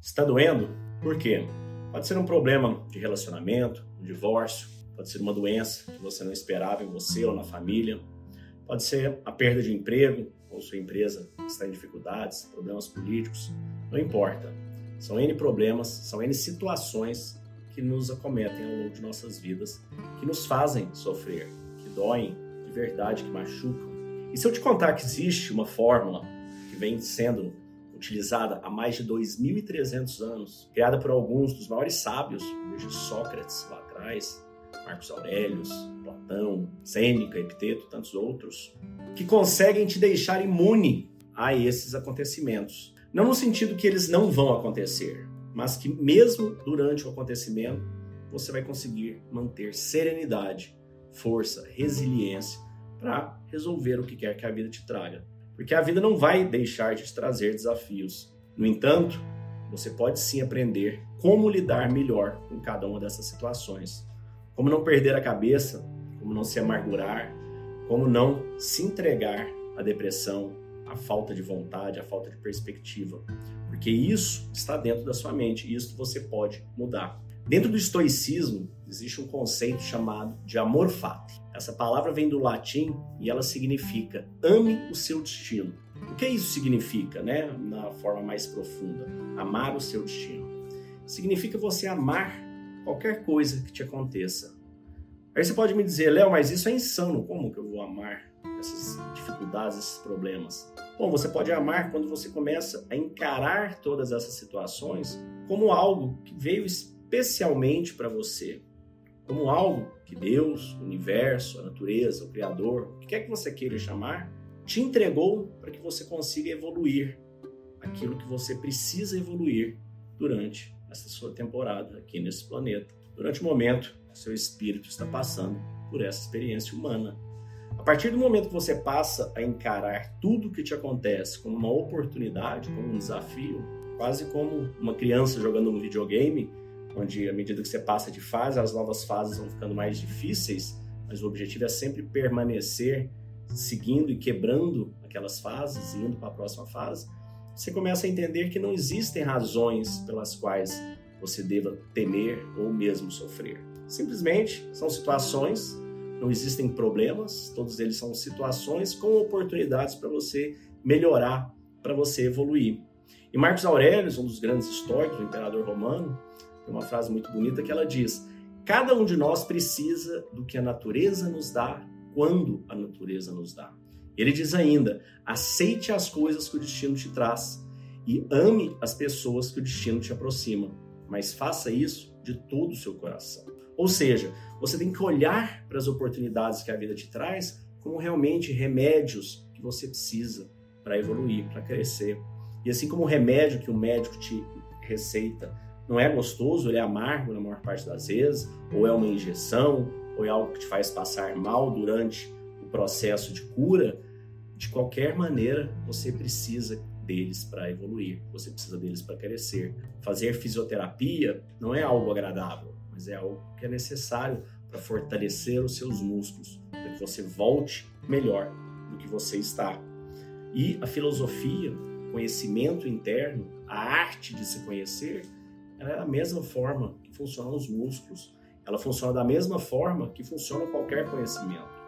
Está doendo? Por quê? Pode ser um problema de relacionamento, um divórcio, pode ser uma doença que você não esperava em você ou na família, pode ser a perda de emprego ou sua empresa está em dificuldades, problemas políticos, não importa. São N problemas, são N situações que nos acometem ao longo de nossas vidas, que nos fazem sofrer, que doem de verdade, que machucam. E se eu te contar que existe uma fórmula que vem sendo utilizada há mais de 2.300 anos, criada por alguns dos maiores sábios, desde Sócrates lá atrás, Marcos Aurelius, Platão, Sêneca, Epiteto, tantos outros, que conseguem te deixar imune a esses acontecimentos. Não no sentido que eles não vão acontecer, mas que mesmo durante o acontecimento, você vai conseguir manter serenidade, força, resiliência para resolver o que quer que a vida te traga. Porque a vida não vai deixar de te trazer desafios. No entanto, você pode sim aprender como lidar melhor com cada uma dessas situações. Como não perder a cabeça, como não se amargurar, como não se entregar à depressão, à falta de vontade, à falta de perspectiva. Porque isso está dentro da sua mente e isso você pode mudar. Dentro do estoicismo, existe um conceito chamado de amor fati. Essa palavra vem do latim e ela significa ame o seu destino. O que isso significa, né, na forma mais profunda? Amar o seu destino. Significa você amar qualquer coisa que te aconteça. Aí você pode me dizer, Léo, mas isso é insano. Como que eu vou amar essas dificuldades, esses problemas? Bom, você pode amar quando você começa a encarar todas essas situações como algo que veio especialmente para você, como algo que Deus, o universo, a natureza, o Criador, o que quer que você queira chamar, te entregou para que você consiga evoluir aquilo que você precisa evoluir durante essa sua temporada aqui nesse planeta, durante o momento seu espírito está passando por essa experiência humana. A partir do momento que você passa a encarar tudo o que te acontece como uma oportunidade, como um desafio, quase como uma criança jogando um videogame, onde à medida que você passa de fase, as novas fases vão ficando mais difíceis, mas o objetivo é sempre permanecer seguindo e quebrando aquelas fases, indo para a próxima fase. Você começa a entender que não existem razões pelas quais você deva temer ou mesmo sofrer. Simplesmente são situações, não existem problemas, todos eles são situações com oportunidades para você melhorar, para você evoluir. E Marcos Aurélio, um dos grandes históricos, o imperador romano, tem uma frase muito bonita que ela diz: Cada um de nós precisa do que a natureza nos dá quando a natureza nos dá. Ele diz ainda: aceite as coisas que o destino te traz e ame as pessoas que o destino te aproxima, mas faça isso de todo o seu coração. Ou seja, você tem que olhar para as oportunidades que a vida te traz como realmente remédios que você precisa para evoluir, para crescer. E assim como o remédio que o médico te receita não é gostoso, ele é amargo na maior parte das vezes, ou é uma injeção, ou é algo que te faz passar mal durante o processo de cura, de qualquer maneira você precisa deles para evoluir, você precisa deles para crescer. Fazer fisioterapia não é algo agradável, mas é algo que é necessário para fortalecer os seus músculos, para que você volte melhor do que você está. E a filosofia, conhecimento interno, a arte de se conhecer, ela é a mesma forma que funcionam os músculos. Ela funciona da mesma forma que funciona qualquer conhecimento.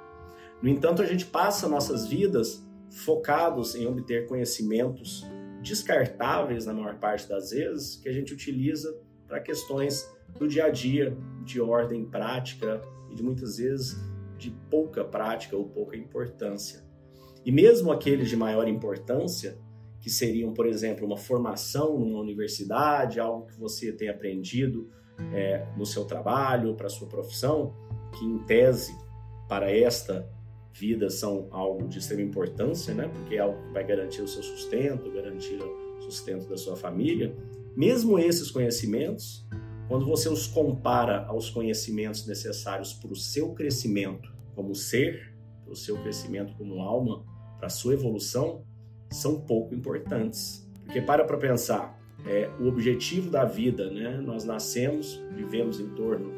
No entanto, a gente passa nossas vidas focados em obter conhecimentos descartáveis na maior parte das vezes que a gente utiliza para questões do dia a dia, de ordem prática e de muitas vezes de pouca prática ou pouca importância. E mesmo aqueles de maior importância, que seriam, por exemplo, uma formação numa universidade, algo que você tem aprendido é, no seu trabalho, para sua profissão, que em tese para esta vida são algo de extrema importância, né? porque é algo que vai garantir o seu sustento, garantir o sustento da sua família. Mesmo esses conhecimentos, quando você os compara aos conhecimentos necessários para o seu crescimento como ser, para o seu crescimento como alma, para a sua evolução, são pouco importantes. Porque para para pensar, é, o objetivo da vida, né? Nós nascemos, vivemos em torno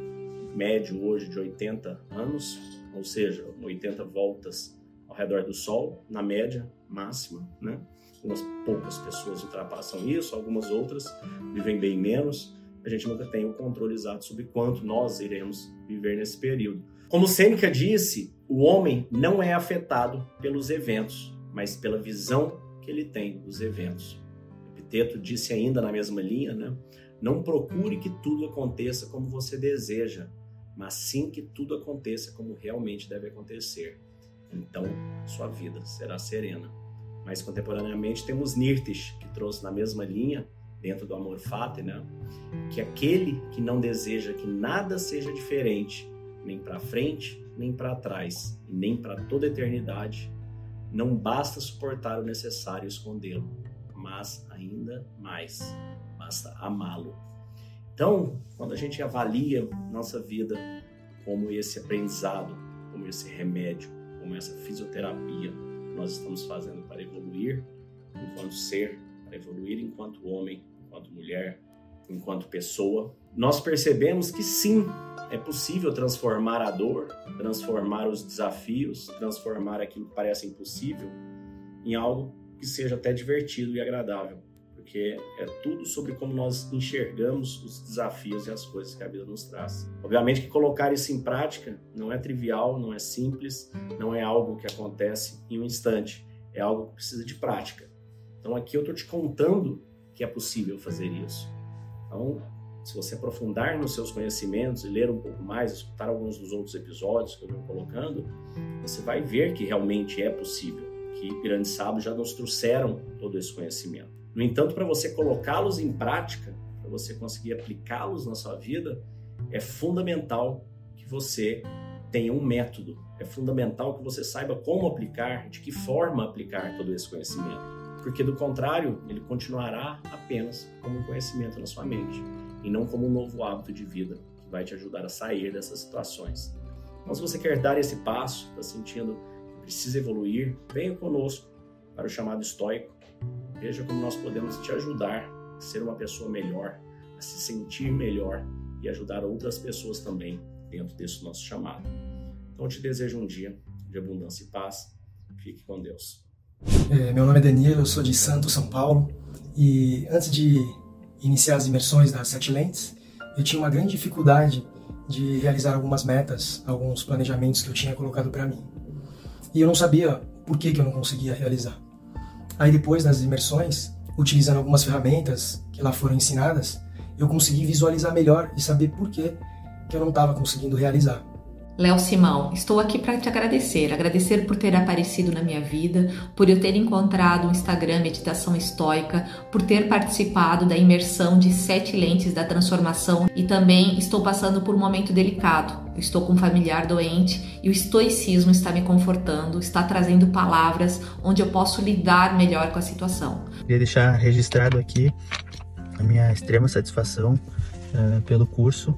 médio hoje de 80 anos, ou seja, 80 voltas ao redor do Sol, na média máxima, né? Algumas poucas pessoas ultrapassam isso, algumas outras vivem bem menos. A gente nunca tem o controle exato sobre quanto nós iremos viver nesse período. Como Sêneca disse, o homem não é afetado pelos eventos, mas pela visão que ele tem dos eventos. Epiteto disse ainda na mesma linha, né? Não procure que tudo aconteça como você deseja, mas sim que tudo aconteça como realmente deve acontecer. Então, sua vida será serena. Mas contemporaneamente temos Nirtish, que trouxe na mesma linha, dentro do amor fati, né? que aquele que não deseja que nada seja diferente, nem para frente, nem para trás, e nem para toda eternidade, não basta suportar o necessário escondê-lo, mas ainda mais, basta amá-lo. Então, quando a gente avalia nossa vida como esse aprendizado, como esse remédio, como essa fisioterapia que nós estamos fazendo para evoluir enquanto ser, para evoluir enquanto homem, enquanto mulher, enquanto pessoa, nós percebemos que sim, é possível transformar a dor, transformar os desafios, transformar aquilo que parece impossível em algo que seja até divertido e agradável, porque é tudo sobre como nós enxergamos os desafios e as coisas que a vida nos traz. Obviamente que colocar isso em prática não é trivial, não é simples, não é algo que acontece em um instante, é algo que precisa de prática. Então aqui eu estou te contando que é possível fazer isso. Então, se você aprofundar nos seus conhecimentos e ler um pouco mais, escutar alguns dos outros episódios que eu venho colocando, você vai ver que realmente é possível, que sábios já nos trouxeram todo esse conhecimento. No entanto, para você colocá-los em prática, para você conseguir aplicá-los na sua vida, é fundamental que você tenha um método. É fundamental que você saiba como aplicar, de que forma aplicar todo esse conhecimento. Porque do contrário, ele continuará apenas como um conhecimento na sua mente e não como um novo hábito de vida que vai te ajudar a sair dessas situações. Então, se você quer dar esse passo, está sentindo que precisa evoluir, venha conosco para o chamado estoico. Veja como nós podemos te ajudar a ser uma pessoa melhor, a se sentir melhor e ajudar outras pessoas também dentro desse nosso chamado. Então, eu te desejo um dia de abundância e paz. Fique com Deus. É, meu nome é Danilo, eu sou de Santos, São Paulo. E antes de iniciar as imersões das sete lentes, eu tinha uma grande dificuldade de realizar algumas metas, alguns planejamentos que eu tinha colocado para mim. E eu não sabia por que, que eu não conseguia realizar. Aí depois das imersões, utilizando algumas ferramentas que lá foram ensinadas, eu consegui visualizar melhor e saber por que, que eu não estava conseguindo realizar. Léo Simão, estou aqui para te agradecer. Agradecer por ter aparecido na minha vida, por eu ter encontrado o Instagram Meditação Estoica, por ter participado da imersão de sete lentes da transformação e também estou passando por um momento delicado. Estou com um familiar doente e o estoicismo está me confortando, está trazendo palavras onde eu posso lidar melhor com a situação. Queria deixar registrado aqui a minha extrema satisfação uh, pelo curso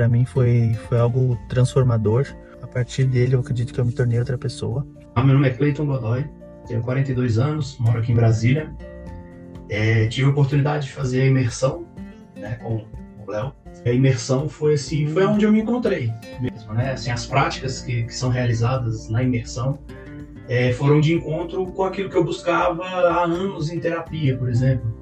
para mim foi, foi algo transformador. A partir dele, eu acredito que eu me tornei outra pessoa. Ah, meu nome é Cleiton Godoy, tenho 42 anos, moro aqui em Brasília. É, tive a oportunidade de fazer a imersão né, com o Léo. A imersão foi assim, foi onde eu me encontrei mesmo, né? Assim, as práticas que, que são realizadas na imersão é, foram de encontro com aquilo que eu buscava há anos em terapia, por exemplo